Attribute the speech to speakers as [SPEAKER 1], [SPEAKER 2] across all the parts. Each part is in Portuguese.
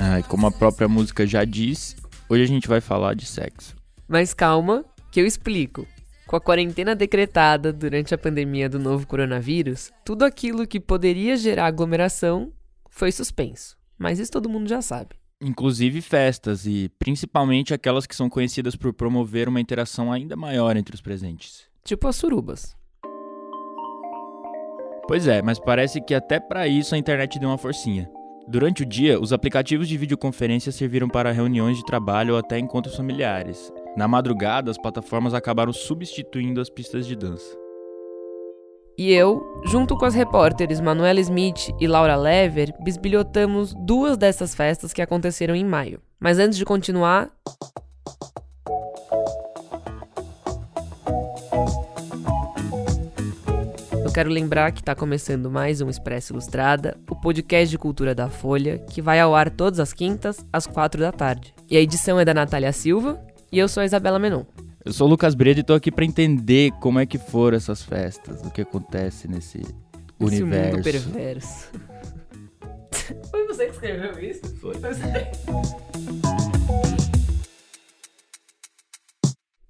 [SPEAKER 1] Ah, e como a própria música já diz, hoje a gente vai falar de sexo.
[SPEAKER 2] Mas calma, que eu explico. Com a quarentena decretada durante a pandemia do novo coronavírus, tudo aquilo que poderia gerar aglomeração foi suspenso. Mas isso todo mundo já sabe.
[SPEAKER 1] Inclusive festas, e principalmente aquelas que são conhecidas por promover uma interação ainda maior entre os presentes.
[SPEAKER 2] Tipo as surubas.
[SPEAKER 1] Pois é, mas parece que até para isso a internet deu uma forcinha. Durante o dia, os aplicativos de videoconferência serviram para reuniões de trabalho ou até encontros familiares. Na madrugada, as plataformas acabaram substituindo as pistas de dança.
[SPEAKER 2] E eu, junto com as repórteres Manuela Smith e Laura Lever, bisbilhotamos duas dessas festas que aconteceram em maio. Mas antes de continuar, eu quero lembrar que está começando mais um Expresso Ilustrada, o podcast de cultura da Folha, que vai ao ar todas as quintas, às quatro da tarde. E a edição é da Natália Silva e eu sou a Isabela Menon.
[SPEAKER 1] Eu sou o Lucas Breda e tô aqui para entender como é que foram essas festas, o que acontece nesse
[SPEAKER 2] Esse
[SPEAKER 1] universo.
[SPEAKER 2] mundo perverso. Foi você que escreveu isso?
[SPEAKER 1] Foi.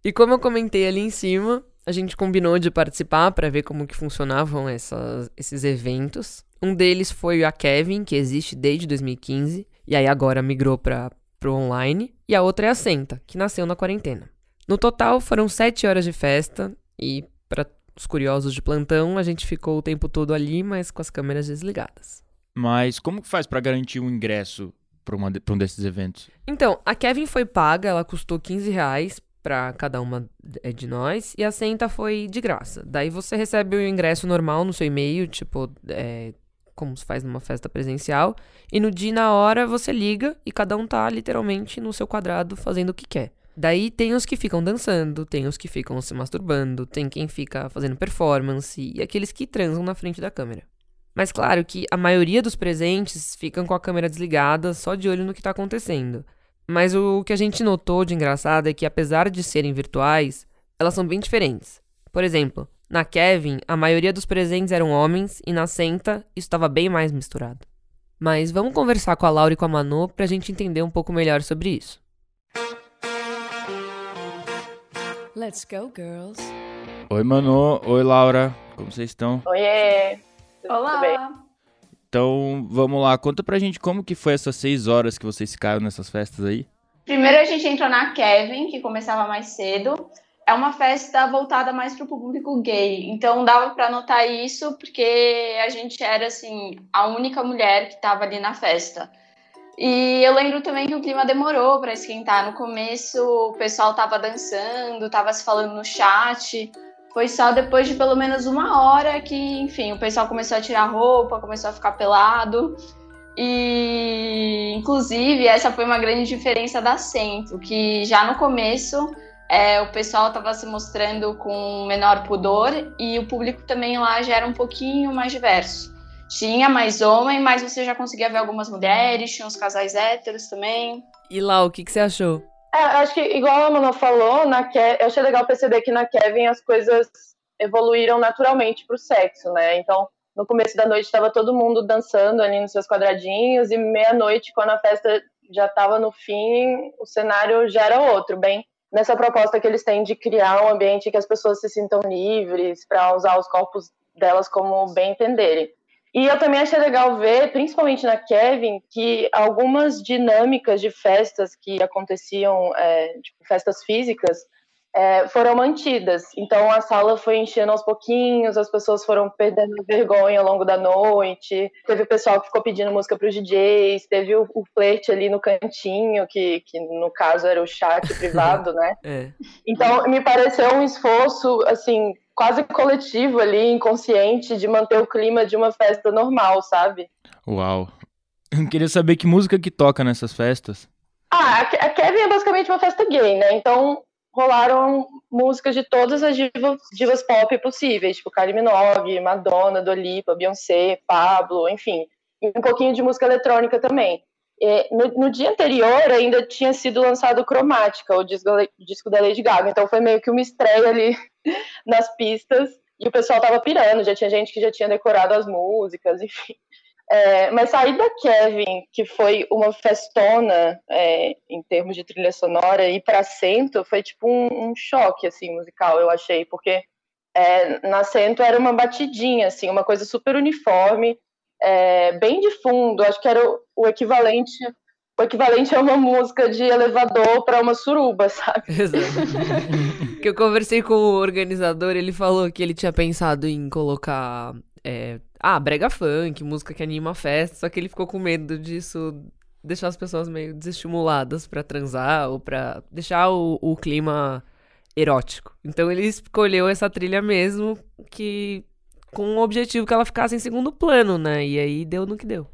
[SPEAKER 2] E como eu comentei ali em cima, a gente combinou de participar para ver como que funcionavam essas- esses eventos. Um deles foi a Kevin, que existe desde 2015, e aí agora migrou para pro online. E a outra é a Senta, que nasceu na quarentena. No total foram sete horas de festa, e para os curiosos de plantão, a gente ficou o tempo todo ali, mas com as câmeras desligadas.
[SPEAKER 1] Mas como que faz para garantir um ingresso para um desses eventos?
[SPEAKER 2] Então, a Kevin foi paga, ela custou 15 reais pra cada uma eh, de nós, e a Senta foi de graça. Daí você recebe o ingresso normal no seu e-mail, tipo, é, como se faz numa festa presencial, e no dia e na hora você liga e cada um tá literalmente no seu quadrado fazendo o que quer. Daí tem os que ficam dançando, tem os que ficam se masturbando, tem quem fica fazendo performance e aqueles que transam na frente da câmera. Mas claro que a maioria dos presentes ficam com a câmera desligada, só de olho no que tá acontecendo. Mas o que a gente notou de engraçado é que, apesar de serem virtuais, elas são bem diferentes. Por exemplo, na Kevin, a maioria dos presentes eram homens e na Senta isso estava bem mais misturado. Mas vamos conversar com a Laura e com a Manu pra gente entender um pouco melhor sobre isso.
[SPEAKER 3] Let's go, girls.
[SPEAKER 1] Oi, Manu. Oi, Laura. Como vocês estão?
[SPEAKER 4] Oiê! Tudo bem?
[SPEAKER 3] Olá.
[SPEAKER 1] Então, vamos lá. Conta pra gente como que foi essas seis horas que vocês ficaram nessas festas aí.
[SPEAKER 4] Primeiro a gente entrou na Kevin, que começava mais cedo. É uma festa voltada mais para o público gay. Então dava para notar isso porque a gente era assim a única mulher que estava ali na festa. E eu lembro também que o clima demorou para esquentar. No começo o pessoal tava dançando, tava se falando no chat. Foi só depois de pelo menos uma hora que, enfim, o pessoal começou a tirar roupa, começou a ficar pelado. E, inclusive, essa foi uma grande diferença da Centro, que já no começo é, o pessoal estava se mostrando com menor pudor e o público também lá já era um pouquinho mais diverso. Tinha mais homem, mas você já conseguia ver algumas mulheres, tinha uns casais héteros também.
[SPEAKER 2] E Lau, o que, que você achou?
[SPEAKER 5] É, acho que, igual a Manu falou, na Ke eu achei legal perceber que na Kevin as coisas evoluíram naturalmente pro sexo, né? Então, no começo da noite estava todo mundo dançando ali nos seus quadradinhos, e meia-noite, quando a festa já estava no fim, o cenário já era outro, bem nessa proposta que eles têm de criar um ambiente que as pessoas se sintam livres para usar os corpos delas como bem entenderem. E eu também achei legal ver, principalmente na Kevin, que algumas dinâmicas de festas que aconteciam, é, tipo, festas físicas, é, foram mantidas. Então a sala foi enchendo aos pouquinhos, as pessoas foram perdendo a vergonha ao longo da noite. Teve o pessoal que ficou pedindo música para os DJs, teve o, o flerte ali no cantinho, que, que no caso era o chat privado, né?
[SPEAKER 2] É.
[SPEAKER 5] Então me pareceu um esforço assim quase coletivo ali, inconsciente, de manter o clima de uma festa normal, sabe?
[SPEAKER 1] Uau. Queria saber que música que toca nessas festas.
[SPEAKER 5] Ah, a Kevin é basicamente uma festa gay, né? Então rolaram músicas de todas as divas, divas pop possíveis, tipo Kylie Minogue, Madonna, Dua Lipa, Beyoncé, Pablo, enfim. E um pouquinho de música eletrônica também. E no, no dia anterior ainda tinha sido lançado Cromática, o disco, o disco da Lady Gaga. Então foi meio que uma estreia ali nas pistas. E o pessoal tava pirando, já tinha gente que já tinha decorado as músicas, enfim. É, mas sair da Kevin, que foi uma festona é, em termos de trilha sonora, e para Cento foi tipo um, um, choque assim musical, eu achei, porque é, na Cento era uma batidinha, assim, uma coisa super uniforme, é, bem de fundo. Acho que era o, o equivalente o equivalente a uma música de elevador para uma suruba, sabe?
[SPEAKER 2] Exato. que eu conversei com o organizador, ele falou que ele tinha pensado em colocar é, ah, brega funk, música que anima a festa, só que ele ficou com medo disso deixar as pessoas meio desestimuladas para transar ou para deixar o, o clima erótico. Então ele escolheu essa trilha mesmo que com o objetivo que ela ficasse em segundo plano, né? E aí deu no que deu.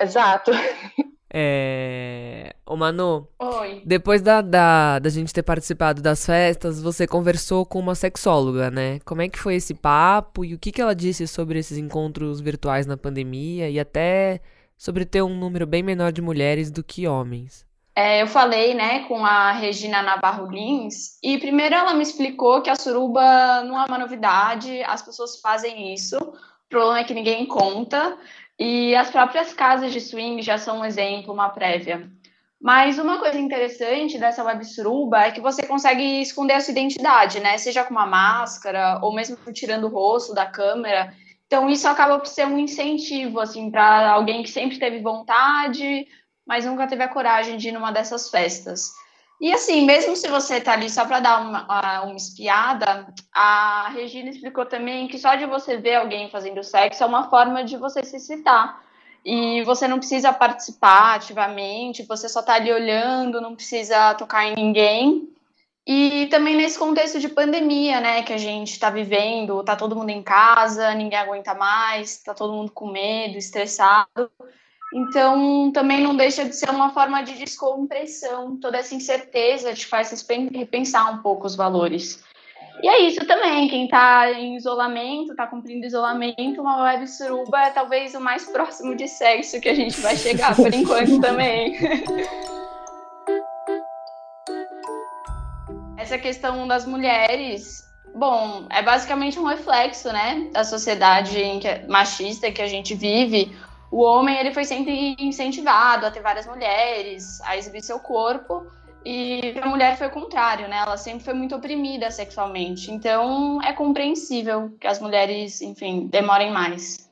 [SPEAKER 5] Exato.
[SPEAKER 2] É... Ô Manu,
[SPEAKER 4] Oi.
[SPEAKER 2] depois da, da, da gente ter participado das festas, você conversou com uma sexóloga, né? Como é que foi esse papo e o que, que ela disse sobre esses encontros virtuais na pandemia e até sobre ter um número bem menor de mulheres do que homens?
[SPEAKER 4] É, eu falei, né, com a Regina Navarro Lins, e primeiro ela me explicou que a suruba não é uma novidade, as pessoas fazem isso, o problema é que ninguém conta, e as próprias casas de swing já são um exemplo, uma prévia. Mas uma coisa interessante dessa web suruba é que você consegue esconder a sua identidade, né? Seja com uma máscara ou mesmo tirando o rosto da câmera. Então isso acaba por ser um incentivo assim para alguém que sempre teve vontade, mas nunca teve a coragem de ir numa dessas festas. E assim, mesmo se você tá ali só para dar uma, uma espiada, a Regina explicou também que só de você ver alguém fazendo sexo é uma forma de você se excitar. E você não precisa participar ativamente, você só tá ali olhando, não precisa tocar em ninguém. E também nesse contexto de pandemia, né, que a gente está vivendo, tá todo mundo em casa, ninguém aguenta mais, tá todo mundo com medo, estressado. Então, também não deixa de ser uma forma de descompressão. Toda essa incerteza te faz repensar um pouco os valores. E é isso também. Quem está em isolamento, está cumprindo isolamento, uma web suruba é talvez o mais próximo de sexo que a gente vai chegar por enquanto também. Essa questão das mulheres, bom, é basicamente um reflexo, né, da sociedade machista que a gente vive o homem ele foi sempre incentivado a ter várias mulheres, a exibir seu corpo, e a mulher foi o contrário, né? Ela sempre foi muito oprimida sexualmente. Então é compreensível que as mulheres, enfim, demorem mais.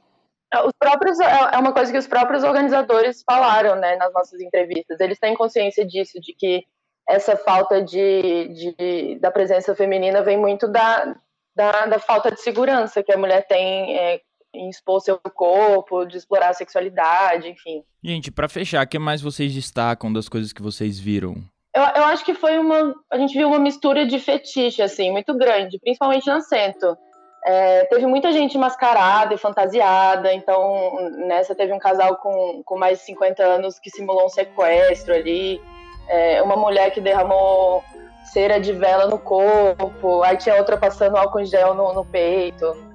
[SPEAKER 5] É, os próprios é, é uma coisa que os próprios organizadores falaram, né, nas nossas entrevistas. Eles têm consciência disso, de que essa falta de, de da presença feminina vem muito da, da, da, falta de segurança que a mulher tem é, em expor seu corpo, de explorar a sexualidade, enfim.
[SPEAKER 1] Gente, para fechar, o que mais vocês destacam das coisas que vocês viram?
[SPEAKER 5] Eu, eu acho que foi uma. A gente viu uma mistura de fetiche, assim, muito grande, principalmente no centro. É, teve muita gente mascarada e fantasiada, então nessa teve um casal com, com mais de 50 anos que simulou um sequestro ali, é, uma mulher que derramou cera de vela no corpo, aí tinha outra passando álcool em gel no, no peito.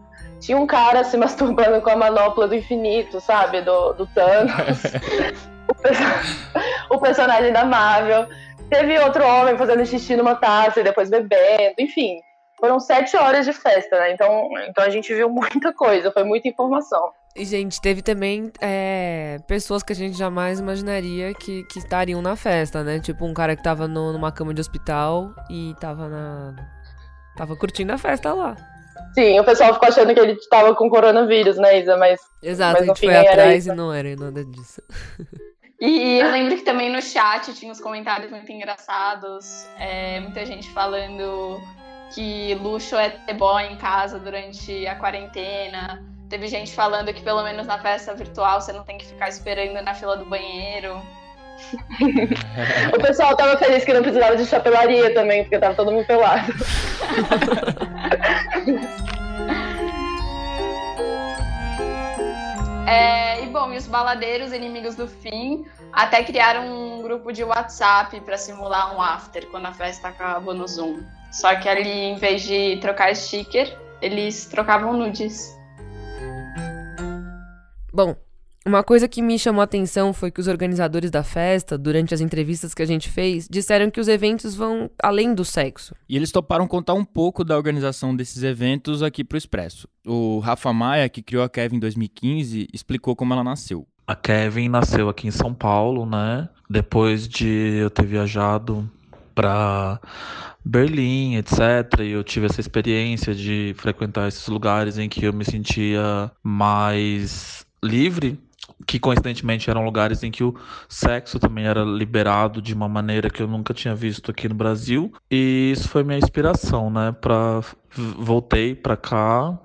[SPEAKER 5] Tinha um cara se masturbando com a manopla do infinito, sabe? Do, do Thanos. o, o, personagem da Marvel. Teve outro homem fazendo xixi numa taça e depois bebendo, enfim. Foram sete horas de festa, né? Então, então a gente viu muita coisa, foi muita informação.
[SPEAKER 2] E, gente, teve também é, pessoas que a gente jamais imaginaria que, que estariam na festa, né? Tipo, um cara que tava no, numa cama de hospital e tava na. Tava curtindo a festa lá.
[SPEAKER 5] Sim, o pessoal ficou achando que ele estava com coronavírus, né, Isa? Mas.
[SPEAKER 2] Exato, mas a gente foi atrás e não era nada disso.
[SPEAKER 4] E eu lembro que também no chat tinha uns comentários muito engraçados. É, muita gente falando que luxo é ter boy em casa durante a quarentena. Teve gente falando que pelo menos na festa virtual você não tem que ficar esperando na fila do banheiro.
[SPEAKER 5] O pessoal tava feliz que não precisava de chapelaria também, porque tava todo mundo pelado.
[SPEAKER 4] É, e bom, e os baladeiros inimigos do fim até criaram um grupo de WhatsApp para simular um after quando a festa acabou no Zoom. Só que ali, em vez de trocar sticker, eles trocavam nudes.
[SPEAKER 2] Bom, Uma coisa que me chamou a atenção foi que os organizadores da festa, durante as entrevistas que a gente fez, disseram que os eventos vão além do sexo.
[SPEAKER 1] E eles toparam contar um pouco da organização desses eventos aqui pro Expresso. O Rafa Maia, que criou a Kevin em 2015, explicou como ela nasceu.
[SPEAKER 6] A Kevin nasceu aqui em São Paulo, né? Depois de eu ter viajado para Berlim, etc. E eu tive essa experiência de frequentar esses lugares em que eu me sentia mais livre, que coincidentemente eram lugares em que o sexo também era liberado de uma maneira que eu nunca tinha visto aqui no Brasil. E isso foi minha inspiração, né? Para voltei para cá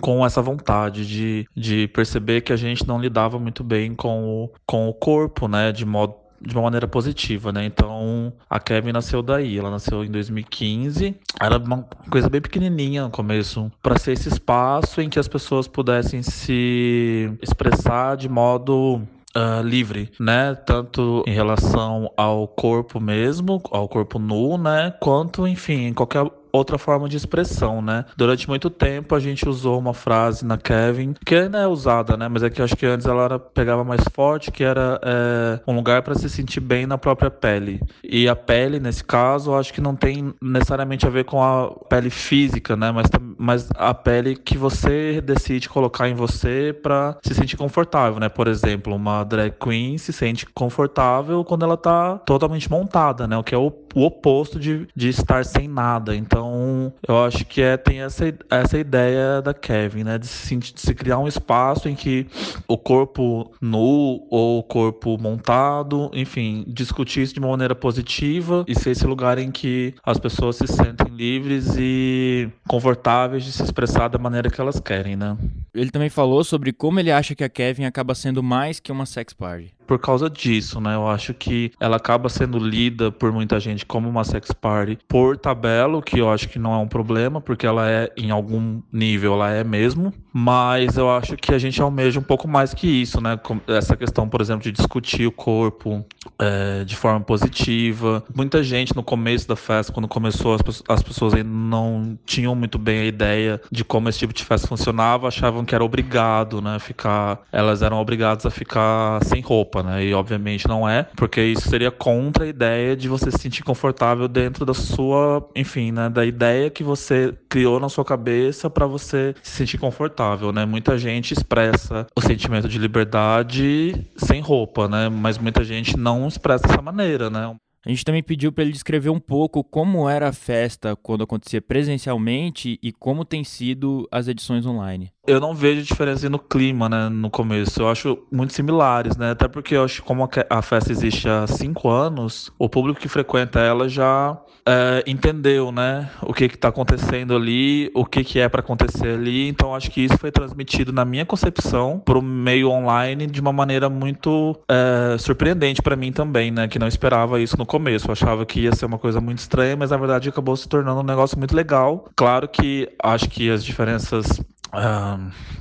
[SPEAKER 6] com essa vontade de, de perceber que a gente não lidava muito bem com o, com o corpo, né? De modo de uma maneira positiva, né? Então, a Kevin nasceu daí. Ela nasceu em 2015. Era uma coisa bem pequenininha no começo, para ser esse espaço em que as pessoas pudessem se expressar de modo Uh, livre, né? Tanto em relação ao corpo mesmo, ao corpo nu, né? Quanto, enfim, em qualquer outra forma de expressão, né? Durante muito tempo a gente usou uma frase na Kevin, que ainda é usada, né? Mas é que eu acho que antes ela era, pegava mais forte, que era é, um lugar para se sentir bem na própria pele. E a pele, nesse caso, eu acho que não tem necessariamente a ver com a pele física, né? Mas, mas a pele que você decide colocar em você para se sentir confortável, né? Por exemplo, uma drag queen se sente confortável quando ela tá totalmente montada, né? O que é o, o oposto de, de estar sem nada. Então, eu acho que é, tem essa, essa ideia da Kevin, né? De se, de se criar um espaço em que o corpo nu ou o corpo montado, enfim, discutir isso de uma maneira positiva e ser esse lugar em que as pessoas se sentem livres e confortáveis de se expressar da maneira que elas querem, né?
[SPEAKER 1] Ele também falou sobre como ele acha que a Kevin acaba sendo mais que uma sex party
[SPEAKER 6] por causa disso, né? Eu acho que ela acaba sendo lida por muita gente como uma sex party por tabela, que eu acho que não é um problema, porque ela é, em algum nível, ela é mesmo. Mas eu acho que a gente almeja um pouco mais que isso, né? Essa questão, por exemplo, de discutir o corpo é, de forma positiva. Muita gente no começo da festa, quando começou, as, as pessoas ainda não tinham muito bem a ideia de como esse tipo de festa funcionava, achavam que era obrigado, né? Ficar, elas eram obrigadas a ficar sem roupa, né? E obviamente não é, porque isso seria contra a ideia de você se sentir confortável dentro da sua, enfim, né? Da ideia que você criou na sua cabeça para você se sentir confortável, né? Muita gente expressa o sentimento de liberdade sem roupa, né? Mas muita gente não expressa dessa maneira, né?
[SPEAKER 1] A gente também pediu para ele descrever um pouco como era a festa quando acontecia presencialmente e como tem sido as edições online.
[SPEAKER 6] Eu não vejo diferença no clima, né, no começo. Eu acho muito similares, né? Até porque eu acho que como a festa existe há cinco anos, o público que frequenta ela já é, entendeu, né, o que está acontecendo ali, o que, que é para acontecer ali. Então acho que isso foi transmitido na minha concepção para o meio online de uma maneira muito é, surpreendente para mim também, né? Que não esperava isso no começo. Eu achava que ia ser uma coisa muito estranha, mas na verdade acabou se tornando um negócio muito legal. Claro que acho que as diferenças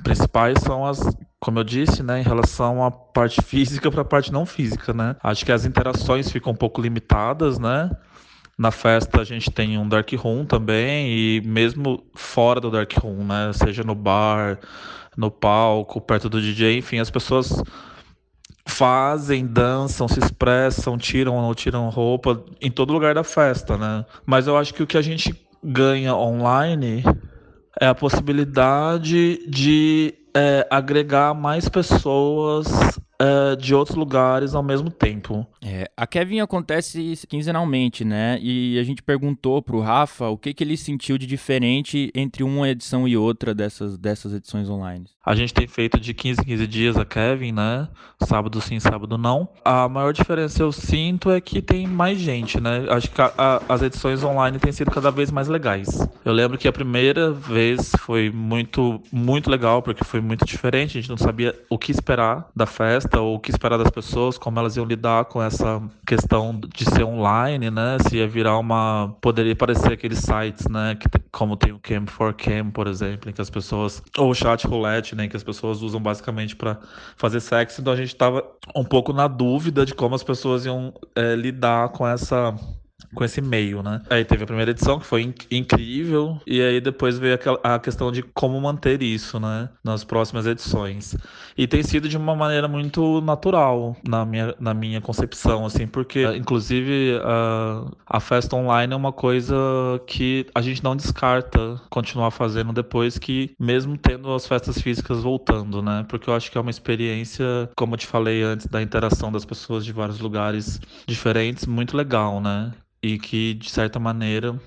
[SPEAKER 6] principais são as como eu disse, né, em relação à parte física para a parte não física, né? Acho que as interações ficam um pouco limitadas, né? Na festa a gente tem um dark room também e mesmo fora do dark room, né, seja no bar, no palco, perto do DJ, enfim, as pessoas fazem, dançam, se expressam, tiram ou não tiram roupa em todo lugar da festa, né? Mas eu acho que o que a gente ganha online é a possibilidade de é, agregar mais pessoas é, de outros lugares ao mesmo tempo.
[SPEAKER 1] É, a Kevin acontece quinzenalmente, né? E a gente perguntou pro Rafa o que, que ele sentiu de diferente entre uma edição e outra dessas, dessas edições online.
[SPEAKER 6] A gente tem feito de 15 em 15 dias a Kevin, né? Sábado sim, sábado não. A maior diferença eu sinto é que tem mais gente, né? Acho que a, a, as edições online têm sido cada vez mais legais. Eu lembro que a primeira vez foi muito, muito legal, porque foi muito diferente. A gente não sabia o que esperar da festa, ou o que esperar das pessoas, como elas iam lidar com essa questão de ser online, né? Se ia virar uma. Poderia parecer aqueles sites, né? Que, como tem o Cam for Cam, por exemplo, em que as pessoas. Ou o chat roulette né, que as pessoas usam basicamente para fazer sexo. Então a gente estava um pouco na dúvida de como as pessoas iam é, lidar com essa com esse meio, né? Aí teve a primeira edição, que foi inc incrível, e aí depois veio a questão de como manter isso, né? Nas próximas edições. E tem sido de uma maneira muito natural na minha, na minha concepção, assim, porque, inclusive, a, a festa online é uma coisa que a gente não descarta continuar fazendo depois que, mesmo tendo as festas físicas voltando, né? Porque eu acho que é uma experiência, como eu te falei antes, da interação das pessoas de vários lugares diferentes, muito legal, né? E que, de certa maneira,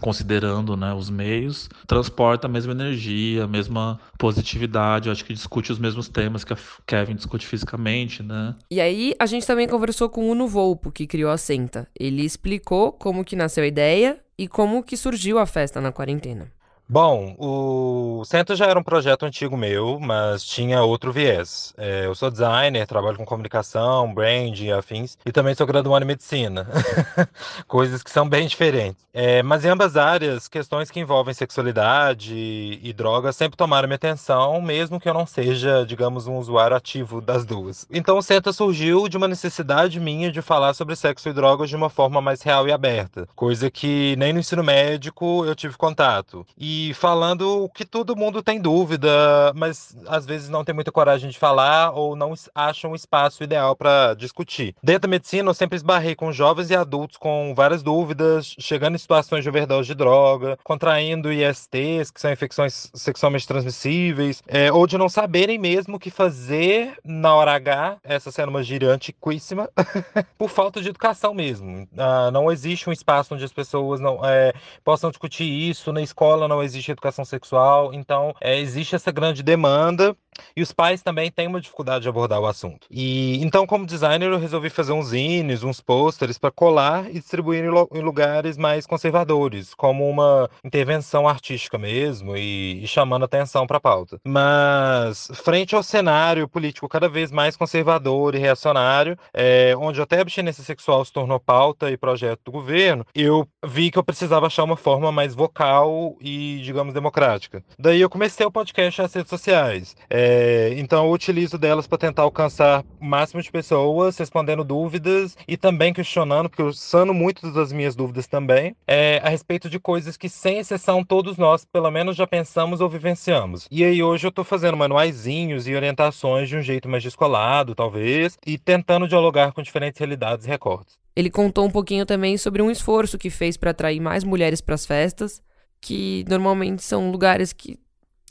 [SPEAKER 6] considerando né, os meios, transporta a mesma energia, a mesma positividade. Eu acho que discute os mesmos temas que a Kevin discute fisicamente, né?
[SPEAKER 2] E aí a gente também conversou com o Uno Volpo, que criou a Senta. Ele explicou como que nasceu a ideia e como que surgiu a festa na quarentena.
[SPEAKER 7] Bom, o Centro já era um projeto antigo meu, mas tinha outro viés. É, eu sou designer, trabalho com comunicação, branding afins, e também sou graduado em medicina. Coisas que são bem diferentes. É, mas em ambas áreas, questões que envolvem sexualidade e, e drogas sempre tomaram minha atenção, mesmo que eu não seja, digamos, um usuário ativo das duas. Então o Centro surgiu de uma necessidade minha de falar sobre sexo e drogas de uma forma mais real e aberta, coisa que nem no ensino médico eu tive contato. E falando o que todo mundo tem dúvida, mas às vezes não tem muita coragem de falar ou não acham um espaço ideal para discutir. Dentro da medicina, eu sempre esbarrei com jovens e adultos com várias dúvidas, chegando em situações de overdose de droga, contraindo ISTs, que são infecções sexualmente transmissíveis, é, ou de não saberem mesmo o que fazer na hora H, essa sendo uma gíria antiquíssima, por falta de educação mesmo. Ah, não existe um espaço onde as pessoas não é, possam discutir isso, na escola não existe existe educação sexual, então é, existe essa grande demanda e os pais também têm uma dificuldade de abordar o assunto. E então, como designer, eu resolvi fazer uns zines, uns pôsteres para colar e distribuir em, lugares mais conservadores, como uma intervenção artística mesmo e, e chamando atenção para a pauta. Mas frente ao cenário político cada vez mais conservador e reacionário, é, onde até a abstinência sexual se tornou pauta e projeto do governo, eu vi que eu precisava achar uma forma mais vocal e, digamos, democrática. Daí eu comecei o podcast nas redes sociais. É, então eu utilizo delas para tentar alcançar o máximo de pessoas, respondendo dúvidas e também questionando, porque eu sano muito das minhas dúvidas também, é, a respeito de coisas que, sem exceção, todos nós, pelo menos, já pensamos ou vivenciamos. E aí hoje eu estou fazendo manuaizinhos e orientações de um jeito mais descolado, talvez, e tentando dialogar com diferentes realidades e recortes.
[SPEAKER 2] Ele contou um pouquinho também sobre um esforço que fez para atrair mais mulheres para as festas, que normalmente são lugares que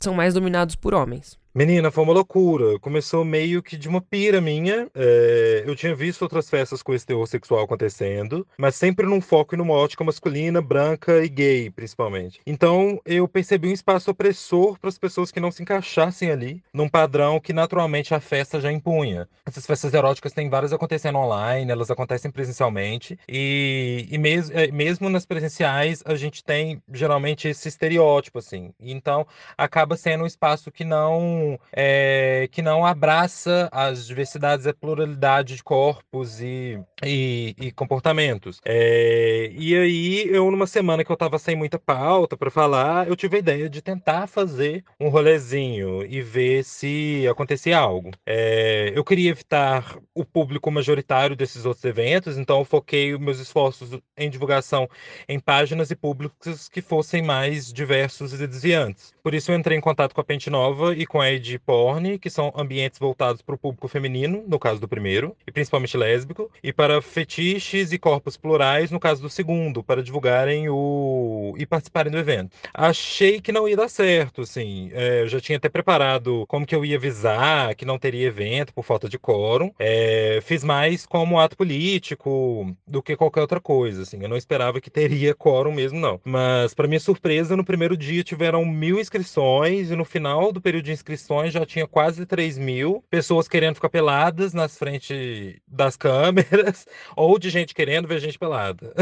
[SPEAKER 2] são mais dominados por homens.
[SPEAKER 7] Menina, foi uma loucura. Começou meio que de uma pira minha. É, eu tinha visto outras festas com esse teor sexual acontecendo, mas sempre num foco e numa ótica masculina, branca e gay, principalmente. Então eu percebi um espaço opressor para as pessoas que não se encaixassem ali, num padrão que naturalmente a festa já impunha. Essas festas eróticas têm várias acontecendo online, elas acontecem presencialmente, e, e mes é, mesmo nas presenciais a gente tem geralmente esse estereótipo, assim. Então acaba sendo um espaço que não é, que não abraça as diversidades e a pluralidade de corpos e, e, e comportamentos. É, e aí, eu, numa semana que eu estava sem muita pauta para falar, eu tive a ideia de tentar fazer um rolezinho e ver se acontecia algo. É, eu queria evitar o público majoritário desses outros eventos, então eu foquei meus esforços em divulgação em páginas e públicos que fossem mais diversos e desviantes. Por isso eu entrei em contato com a Pente Nova e com a Ed Porn, que são ambientes voltados para o público feminino, no caso do primeiro, e principalmente lésbico, e para fetiches e corpos plurais, no caso do segundo, para divulgarem o e participarem do evento. Achei que não ia dar certo, assim. É, eu já tinha até preparado como que eu ia avisar que não teria evento por falta de quórum. É, fiz mais como ato político do que qualquer outra coisa, assim. Eu não esperava que teria quórum mesmo, não. Mas, para minha surpresa, no primeiro dia tiveram mil inscrições e no final do período de inscrições já tinha quase 3 mil pessoas querendo ficar peladas nas frente das câmeras ou de gente querendo ver gente pelada.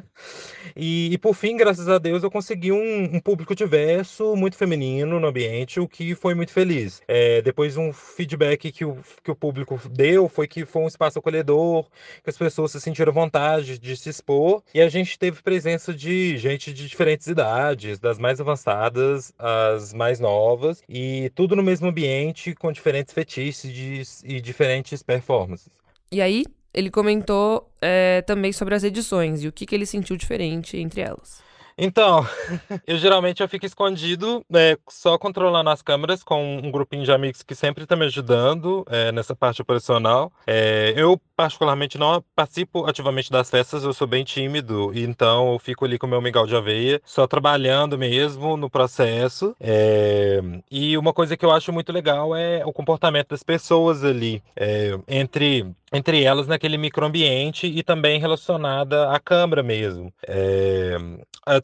[SPEAKER 7] e, e, por fim, graças a Deus, eu consegui um, um, público diverso, muito feminino no ambiente, o que foi muito feliz. É, depois, um feedback que o, que o público deu foi que foi um espaço acolhedor, que as pessoas se sentiram vontade de se expor e a gente teve presença de gente de diferentes idades, das mais avançadas às mais novas, e tudo no mesmo ambiente com diferentes fetiches e diferentes performances.
[SPEAKER 2] E aí, ele comentou é, também sobre as edições e o que, que ele sentiu diferente entre elas.
[SPEAKER 7] Então, eu geralmente eu fico escondido, né, só controlando as câmeras com um grupinho de amigos que sempre está me ajudando é, nessa parte operacional. É, eu, particularmente, não participo ativamente das festas, eu sou bem tímido, então eu fico ali com o meu mingau de aveia, só trabalhando mesmo no processo. É, e uma coisa que eu acho muito legal é o comportamento das pessoas ali, é, entre entre elas naquele microambiente e também relacionada à câmara mesmo. É,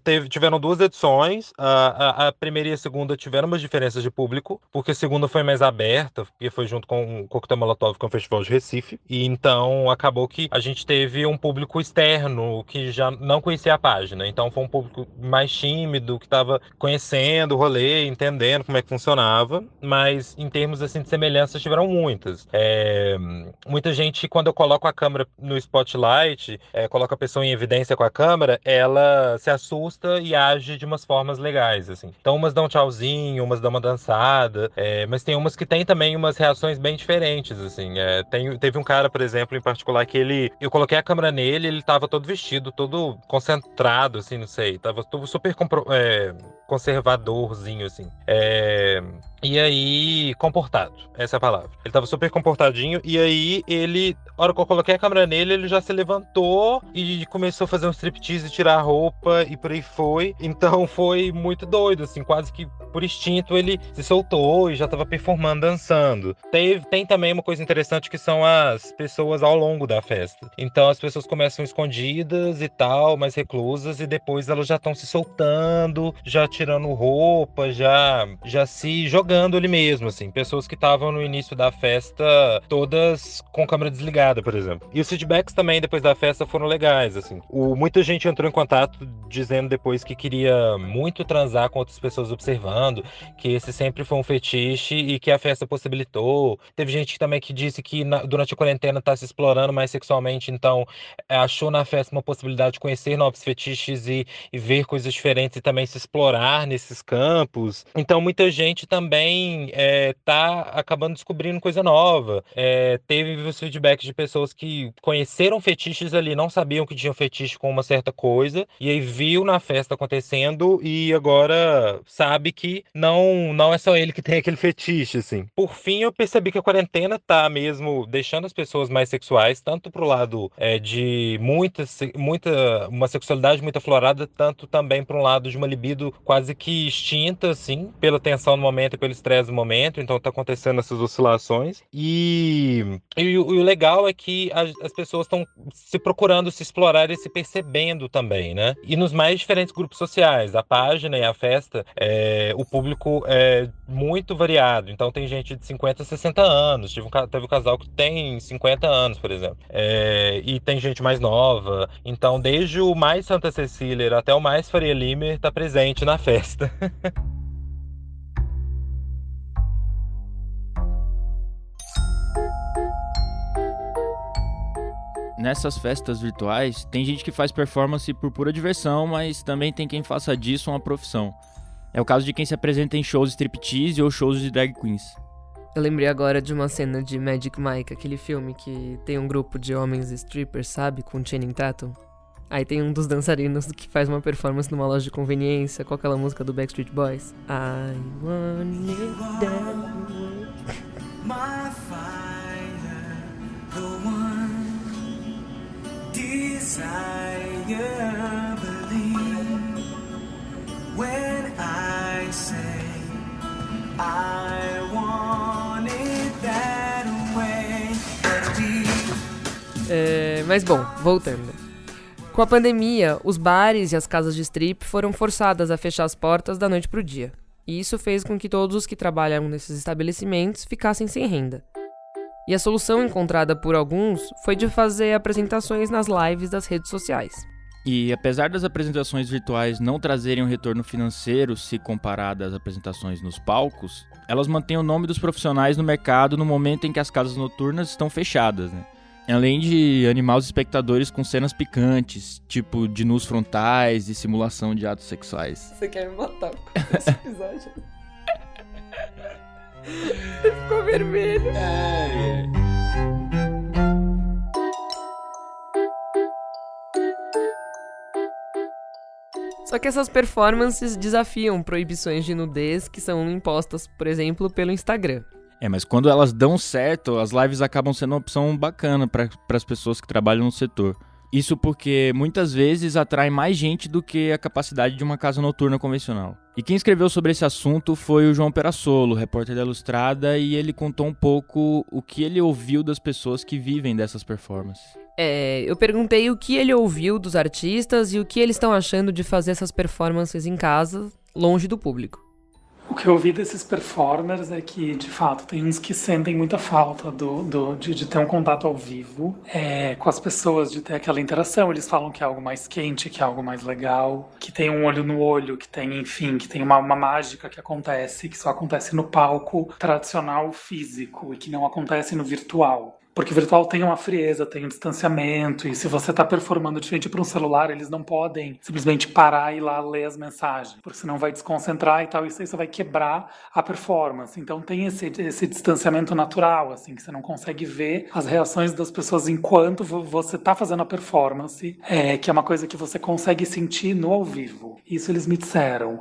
[SPEAKER 7] teve, tiveram duas edições, a, a, a, primeira e a segunda tiveram umas diferenças de público, porque a segunda foi mais aberta, porque foi junto com o Coquetel Molotov, com o Festival de Recife, e então acabou que a gente teve um público externo que já não conhecia a página, então foi um público mais tímido, que estava conhecendo o rolê, entendendo como é que funcionava, mas em termos assim, de semelhanças tiveram muitas. É, muita gente quando eu coloco a câmera no spotlight, é, coloco a pessoa em evidência com a câmera, ela se assusta e age de umas formas legais, assim. Então, umas dão um tchauzinho, umas dão uma dançada, é, mas tem umas que tem também umas reações bem diferentes, assim. É, tem, teve um cara, por exemplo, em particular, que ele. Eu coloquei a câmera nele, ele tava todo vestido, todo concentrado, assim, não sei. Tava todo super compro, é, conservadorzinho, assim. É, e aí, comportado, essa é a palavra. Ele tava super comportadinho, e aí ele, a hora que eu coloquei a câmera nele, ele já se levantou e começou a fazer um striptease, tirar a roupa e por aí foi. Então foi muito doido, assim, quase que por instinto ele se soltou e já tava performando, dançando. Teve, tem também uma coisa interessante que são as pessoas ao longo da festa. Então as pessoas começam escondidas e tal, mais reclusas, e depois elas já estão se soltando, já tirando roupa, já, já se jogando ali mesmo, assim. Pessoas que estavam no início da festa todas com câmera desligada, por exemplo. E os feedbacks também depois da festa foram legais, assim. O, muita gente entrou em contato dizendo depois que queria muito transar com outras pessoas observando, que esse sempre foi um fetiche e que a festa possibilitou. Teve gente também que disse que na, durante a quarentena tá se explorando mais sexualmente, então é, achou na festa uma possibilidade de conhecer novos fetiches e, e ver coisas diferentes e também se explorar nesses campos. Então muita gente também também é, tá acabando descobrindo coisa nova. É, teve os feedbacks de pessoas que conheceram fetiches ali, não sabiam que tinham fetiche com uma certa coisa, e aí viu na festa acontecendo e agora sabe que não, não é só ele que tem aquele fetiche, assim. Por fim, eu percebi que a quarentena tá mesmo deixando as pessoas mais sexuais, tanto pro lado é, de muita, muita, uma sexualidade muito aflorada, tanto também para um lado de uma libido quase que extinta, assim, pela tensão no momento pelo estresse do momento, então tá acontecendo essas oscilações. E, e, e o legal é que as, as pessoas estão se procurando se explorar e se percebendo também, né? E nos mais diferentes grupos sociais, a página e a festa, é, o público é muito variado. Então tem gente de 50 a 60 anos, teve um, teve um casal que tem 50 anos, por exemplo. É, e tem gente mais nova. Então, desde o mais Santa Cecília até o mais Faria Limer tá presente na festa.
[SPEAKER 1] nessas festas virtuais, tem gente que faz performance por pura diversão, mas também tem quem faça disso uma profissão. É o caso de quem se apresenta em shows striptease ou shows de drag queens.
[SPEAKER 2] Eu lembrei agora de uma cena de Magic Mike, aquele filme que tem um grupo de homens strippers, sabe? Com Channing Tatum. Aí tem um dos dançarinos que faz uma performance numa loja de conveniência com aquela música do Backstreet Boys. I want it down.
[SPEAKER 8] My fire, the one desire, believe when I say I
[SPEAKER 2] É, mas bom, voltando. Com a pandemia, os bares e as casas de strip foram forçadas a fechar as portas da noite pro dia. E isso fez com que todos os que trabalham nesses estabelecimentos ficassem sem renda. E a solução encontrada por alguns foi de fazer apresentações nas lives das redes sociais.
[SPEAKER 1] E apesar das apresentações virtuais não trazerem um retorno financeiro se comparada às apresentações nos palcos, elas mantêm o nome dos profissionais no mercado no momento em que as casas noturnas estão fechadas, né? Além de animar os espectadores com cenas picantes, tipo de nus frontais e simulação de atos sexuais.
[SPEAKER 2] Você quer me matar com esse episódio? Ele ficou vermelho. É, é. Só que essas performances desafiam proibições de nudez que são impostas, por exemplo, pelo Instagram.
[SPEAKER 1] É, mas quando elas dão certo, as lives acabam sendo uma opção bacana para as pessoas que trabalham no setor. Isso porque muitas vezes atrai mais gente do que a capacidade de uma casa noturna convencional. E quem escreveu sobre esse assunto foi o João Perassolo, repórter da Ilustrada, e ele contou um pouco o que ele ouviu das pessoas que vivem dessas performances.
[SPEAKER 2] É, eu perguntei o que ele ouviu dos artistas e o que eles estão achando de fazer essas performances em casa, longe do público.
[SPEAKER 9] O que eu ouvi desses performers é que, de fato, tem uns que sentem muita falta do, do de, de ter um contato ao vivo é, com as pessoas, de ter aquela interação. Eles falam que é algo mais quente, que é algo mais legal, que tem um olho no olho, que tem, enfim, que tem uma, uma mágica que acontece, que só acontece no palco tradicional físico e que não acontece no virtual. Porque virtual tem uma frieza, tem um distanciamento, e se você está performando de frente para um celular, eles não podem simplesmente parar e ir lá ler as mensagens, porque senão vai desconcentrar e tal, isso aí só vai quebrar a performance. Então tem esse, esse distanciamento natural, assim, que você não consegue ver as reações das pessoas enquanto você está fazendo a performance, é, que é uma coisa que você consegue sentir no ao vivo. Isso eles me disseram.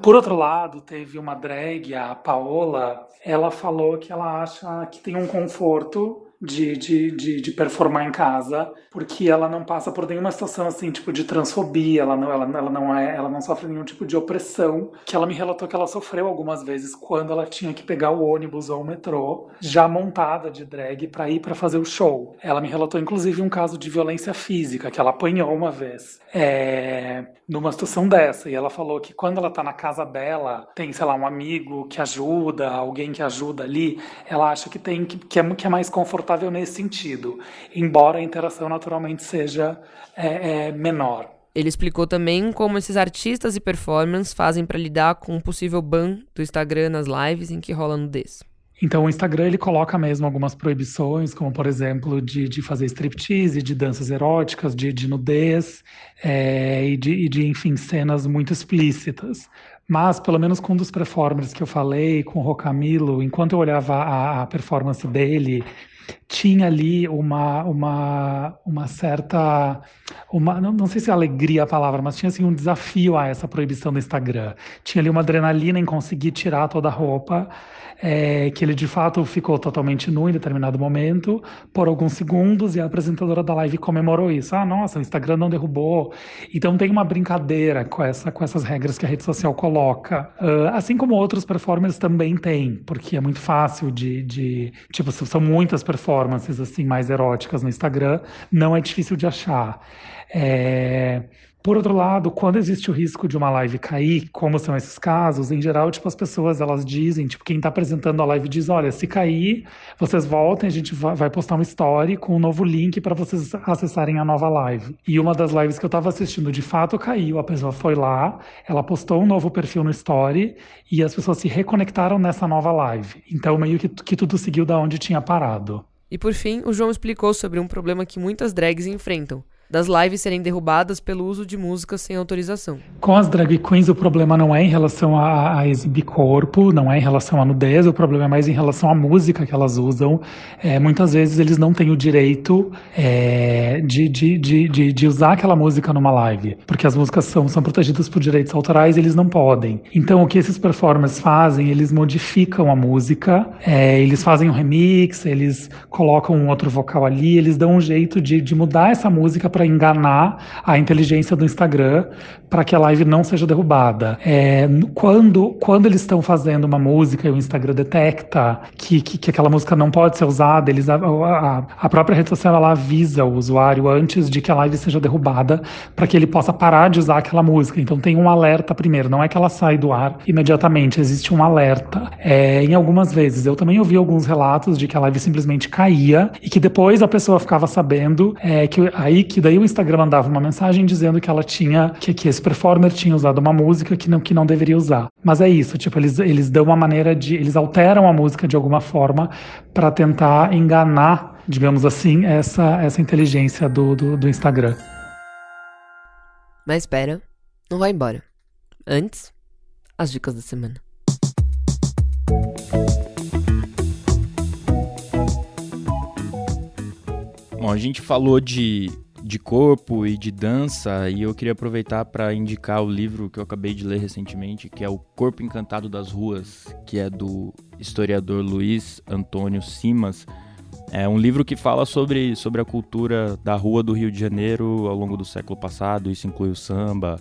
[SPEAKER 9] Por outro lado, teve uma drag, a Paola, ela falou que ela acha que tem um conforto de, de, de, de, performar em casa, porque ela não passa por nenhuma situação assim, tipo, de transfobia, ela não, ela, ela não é, ela não sofre nenhum tipo de opressão, que ela me relatou que ela sofreu algumas vezes quando ela tinha que pegar o ônibus ou o metrô, já montada de drag para ir para fazer o show. Ela me relatou inclusive um caso de violência física que ela apanhou uma vez. É, numa situação dessa, e ela falou que quando ela tá na casa dela, tem, sei lá, um amigo que ajuda, alguém que ajuda ali, ela acha que tem que, que, é, que é mais confortável nesse sentido, embora a interação naturalmente seja é, é, menor.
[SPEAKER 2] Ele explicou também como esses artistas e performers fazem para lidar com um possível ban do Instagram nas lives em que rola nudez.
[SPEAKER 9] Então o Instagram ele coloca mesmo algumas proibições, como por exemplo de, de fazer striptease, de danças eróticas, de, de nudez é, e, de, e de, enfim, cenas muito explícitas. Mas, pelo menos com um dos performers que eu falei, com o Rocamilo, enquanto eu olhava a, a performance dele, tinha ali uma, uma, uma certa. Uma, não, não sei se é alegria a palavra, mas tinha assim, um desafio a essa proibição do Instagram. Tinha ali uma adrenalina em conseguir tirar toda a roupa é, que ele de fato ficou totalmente nu em determinado momento, por alguns segundos, e a apresentadora da live comemorou isso. Ah, nossa, o Instagram não derrubou. Então tem uma brincadeira com, essa, com essas regras que a rede social coloca. Uh, assim como outros performers também têm, porque é muito fácil de, de. Tipo, são muitas performances assim mais eróticas no Instagram, não é difícil de achar. É, por outro lado, quando existe o risco de uma live cair, como são esses casos, em geral, tipo, as pessoas elas dizem, tipo, quem está apresentando a live diz, olha, se cair, vocês voltem, a gente vai postar uma story com um novo link para vocês acessarem a nova live. E uma das lives que eu estava assistindo, de fato, caiu, a pessoa foi lá, ela postou um novo perfil no story e as pessoas se reconectaram nessa nova live. Então, meio que, que tudo seguiu da onde tinha parado.
[SPEAKER 2] E por fim, o João explicou sobre um problema que muitas drags enfrentam das lives serem derrubadas pelo uso de músicas sem autorização.
[SPEAKER 9] Com as drag queens, o problema não é em relação a, a exibir corpo, não é em relação à nudez, o problema é mais em relação à música que elas usam. É, muitas vezes eles não têm o direito é, de, de, de, de, usar aquela música numa live, porque as músicas são, são protegidas por direitos autorais eles não podem. Então, o que esses performers fazem, eles modificam a música, é, eles fazem um remix, eles colocam um outro vocal ali, eles dão um jeito de, de mudar essa música para enganar a inteligência do Instagram para que a live não seja derrubada. É, quando, quando eles estão fazendo uma música e o Instagram detecta que, que, que aquela música não pode ser usada, eles, a, a, a, própria rede social ela avisa o usuário antes de que a live seja derrubada para que ele possa parar de usar aquela música. Então tem um alerta primeiro, não é que ela sai do ar imediatamente, existe um alerta. É, em algumas vezes, eu também ouvi alguns relatos de que a live simplesmente caía e que depois a pessoa ficava sabendo é, que aí que daí o Instagram mandava uma mensagem dizendo que ela tinha, que, que esse performer tinha usado uma música que não, que não deveria usar. Mas é isso, tipo, eles, eles dão uma maneira de. Eles alteram a música de alguma forma para tentar enganar, digamos assim, essa, essa inteligência do, do, do Instagram.
[SPEAKER 2] Mas espera, não vai embora. Antes, as dicas da semana.
[SPEAKER 1] Bom, a gente falou de de corpo e de dança, e eu queria aproveitar para indicar o livro que eu acabei de ler recentemente, que é O Corpo Encantado das Ruas, que é do historiador Luiz Antônio Simas. É um livro que fala sobre, sobre a cultura da rua do Rio de Janeiro ao longo do século passado. Isso inclui o samba,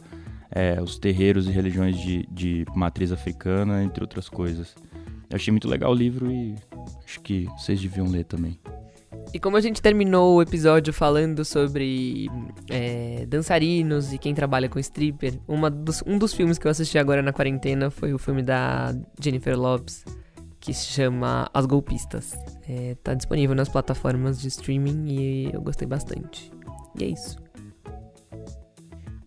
[SPEAKER 1] é, os terreiros e religiões de, de matriz africana, entre outras coisas. Eu achei muito legal o livro e acho que vocês deviam ler também.
[SPEAKER 2] E como a gente terminou o episódio falando sobre é, dançarinos e quem trabalha com stripper, dos- um dos filmes que eu assisti agora na quarentena foi o filme da Jennifer Lopes, que se chama As Golpistas. É, tá disponível nas plataformas de streaming e eu gostei bastante. E é isso.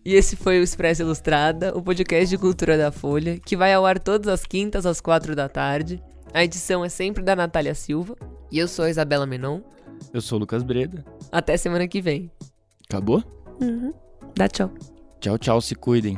[SPEAKER 2] E esse foi o Expresso Ilustrada, o podcast de cultura da Folha, que vai ao ar todas as quintas às quatro da tarde. A edição é sempre da Natália Silva. E eu sou a Isabela Menon.
[SPEAKER 1] Eu sou o Lucas Breda.
[SPEAKER 2] Até semana que vem.
[SPEAKER 1] Acabou?
[SPEAKER 2] Dá tchau.
[SPEAKER 1] Tchau, tchau, se cuidem.